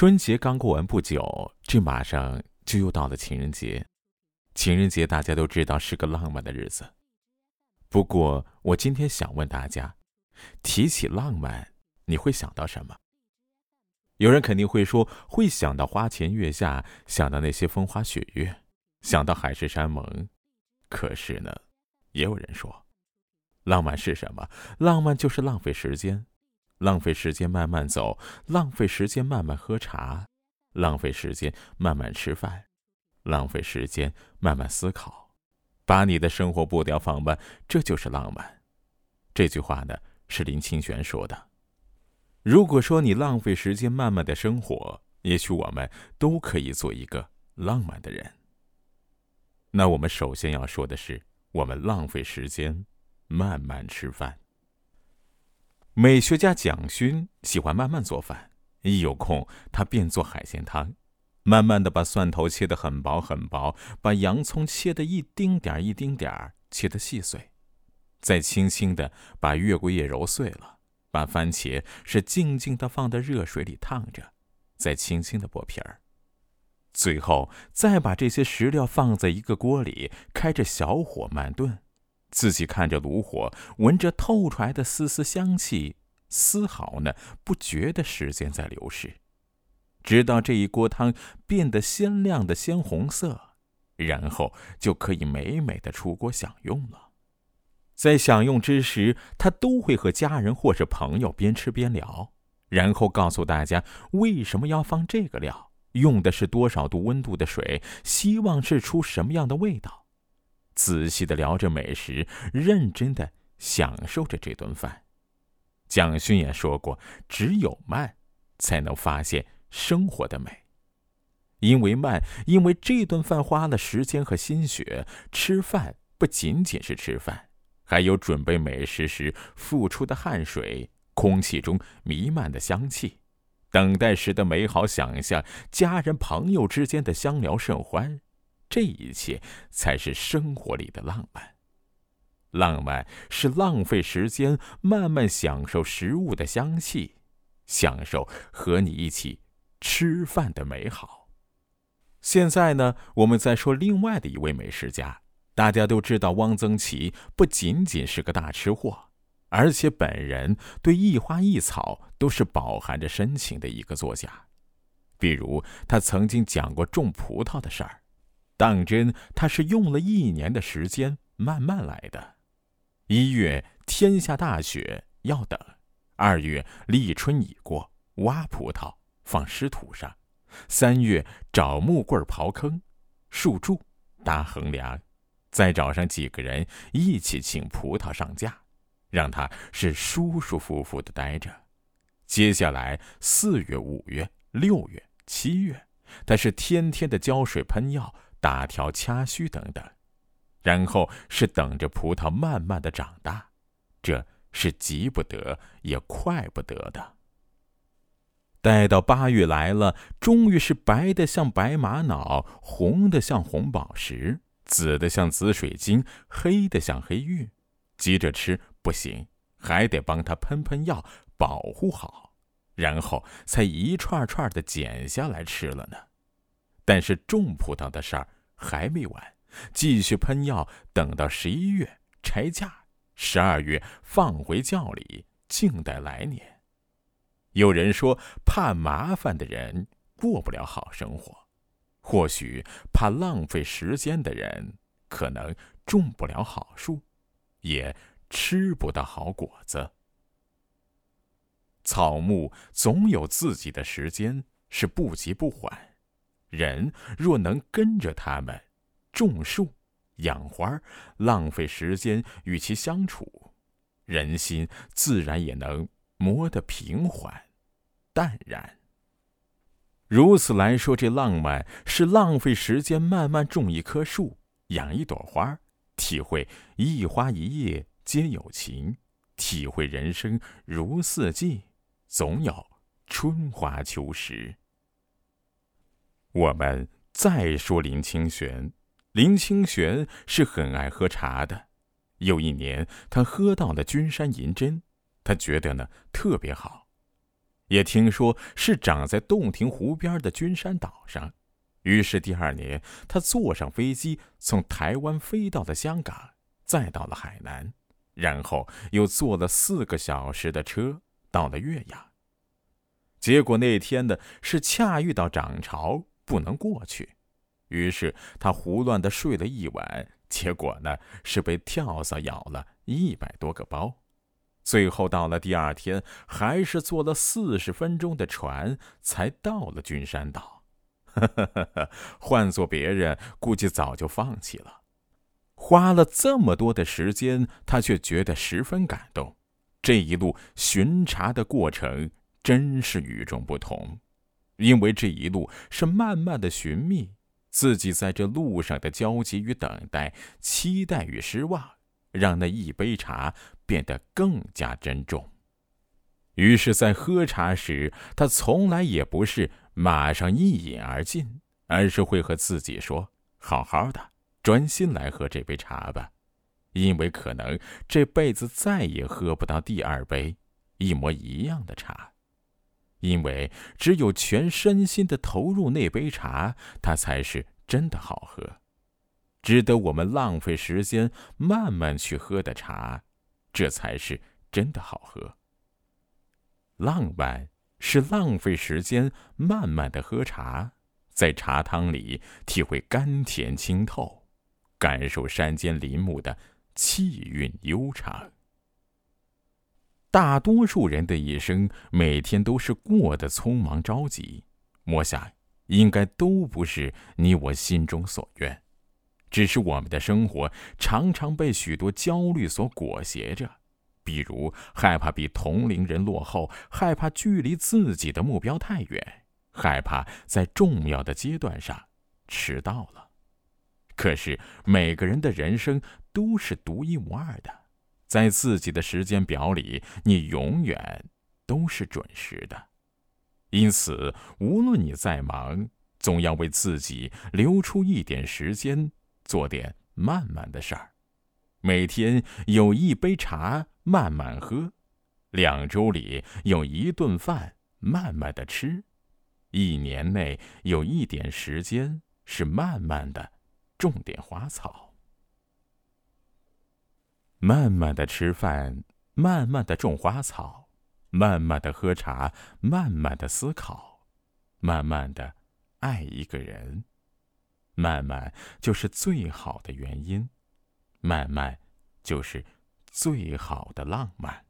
春节刚过完不久，这马上就又到了情人节。情人节大家都知道是个浪漫的日子，不过我今天想问大家，提起浪漫，你会想到什么？有人肯定会说会想到花前月下，想到那些风花雪月，想到海誓山盟。可是呢，也有人说，浪漫是什么？浪漫就是浪费时间。浪费时间慢慢走，浪费时间慢慢喝茶，浪费时间慢慢吃饭，浪费时间慢慢思考，把你的生活步调放慢，这就是浪漫。这句话呢是林清玄说的。如果说你浪费时间慢慢的生活，也许我们都可以做一个浪漫的人。那我们首先要说的是，我们浪费时间慢慢吃饭。美学家蒋勋喜欢慢慢做饭，一有空他便做海鲜汤，慢慢的把蒜头切得很薄很薄，把洋葱切得一丁点儿一丁点儿切得细碎，再轻轻的把月桂叶揉碎了，把番茄是静静的放在热水里烫着，再轻轻的剥皮儿，最后再把这些食料放在一个锅里，开着小火慢炖。自己看着炉火，闻着透出来的丝丝香气，丝毫呢不觉得时间在流逝，直到这一锅汤变得鲜亮的鲜红色，然后就可以美美的出锅享用了。在享用之时，他都会和家人或是朋友边吃边聊，然后告诉大家为什么要放这个料，用的是多少度温度的水，希望是出什么样的味道。仔细的聊着美食，认真的享受着这顿饭。蒋勋也说过：“只有慢，才能发现生活的美。因为慢，因为这顿饭花了时间和心血。吃饭不仅仅是吃饭，还有准备美食时付出的汗水，空气中弥漫的香气，等待时的美好想象，家人朋友之间的相聊甚欢。”这一切才是生活里的浪漫。浪漫是浪费时间，慢慢享受食物的香气，享受和你一起吃饭的美好。现在呢，我们再说另外的一位美食家。大家都知道，汪曾祺不仅仅是个大吃货，而且本人对一花一草都是饱含着深情的一个作家。比如，他曾经讲过种葡萄的事儿。当真，他是用了一年的时间慢慢来的。一月天下大雪要等，二月立春已过，挖葡萄放湿土上，三月找木棍刨坑，树柱搭横梁，再找上几个人一起请葡萄上架，让它是舒舒服服的待着。接下来四月、五月、六月、七月，他是天天的浇水喷药。打条掐须等等，然后是等着葡萄慢慢的长大，这是急不得也快不得的。待到八月来了，终于是白的像白玛瑙，红的像红宝石，紫的像紫水晶，黑的像黑玉。急着吃不行，还得帮他喷喷药，保护好，然后才一串串的剪下来吃了呢。但是种葡萄的事儿还没完，继续喷药，等到十一月拆架，十二月放回窖里，静待来年。有人说，怕麻烦的人过不了好生活，或许怕浪费时间的人，可能种不了好树，也吃不到好果子。草木总有自己的时间，是不急不缓。人若能跟着他们种树、养花，浪费时间与其相处，人心自然也能磨得平缓、淡然。如此来说，这浪漫是浪费时间，慢慢种一棵树、养一朵花，体会一花一叶皆有情，体会人生如四季，总有春花秋实。我们再说林清玄，林清玄是很爱喝茶的。有一年，他喝到了君山银针，他觉得呢特别好。也听说是长在洞庭湖边的君山岛上。于是第二年，他坐上飞机从台湾飞到了香港，再到了海南，然后又坐了四个小时的车到了岳阳。结果那天呢是恰遇到涨潮，不能过去，于是他胡乱的睡了一晚，结果呢是被跳蚤咬了一百多个包。最后到了第二天，还是坐了四十分钟的船才到了君山岛。换做别人，估计早就放弃了。花了这么多的时间，他却觉得十分感动。这一路巡查的过程真是与众不同，因为这一路是慢慢的寻觅自己在这路上的焦急与等待、期待与失望，让那一杯茶变得更加珍重。于是，在喝茶时，他从来也不是。马上一饮而尽，而是会和自己说：“好好的，专心来喝这杯茶吧，因为可能这辈子再也喝不到第二杯一模一样的茶，因为只有全身心的投入那杯茶，它才是真的好喝，值得我们浪费时间慢慢去喝的茶，这才是真的好喝。浪漫。”是浪费时间，慢慢的喝茶，在茶汤里体会甘甜清透，感受山间林木的气韵悠长。大多数人的一生，每天都是过得匆忙着急，我想，应该都不是你我心中所愿，只是我们的生活常常被许多焦虑所裹挟着。比如害怕比同龄人落后，害怕距离自己的目标太远，害怕在重要的阶段上迟到了。可是每个人的人生都是独一无二的，在自己的时间表里，你永远都是准时的。因此，无论你再忙，总要为自己留出一点时间，做点慢慢的事儿。每天有一杯茶。慢慢喝，两周里有一顿饭慢慢的吃，一年内有一点时间是慢慢的种点花草，慢慢的吃饭，慢慢的种花草，慢慢的喝茶，慢慢的思考，慢慢的爱一个人，慢慢就是最好的原因，慢慢就是。最好的浪漫。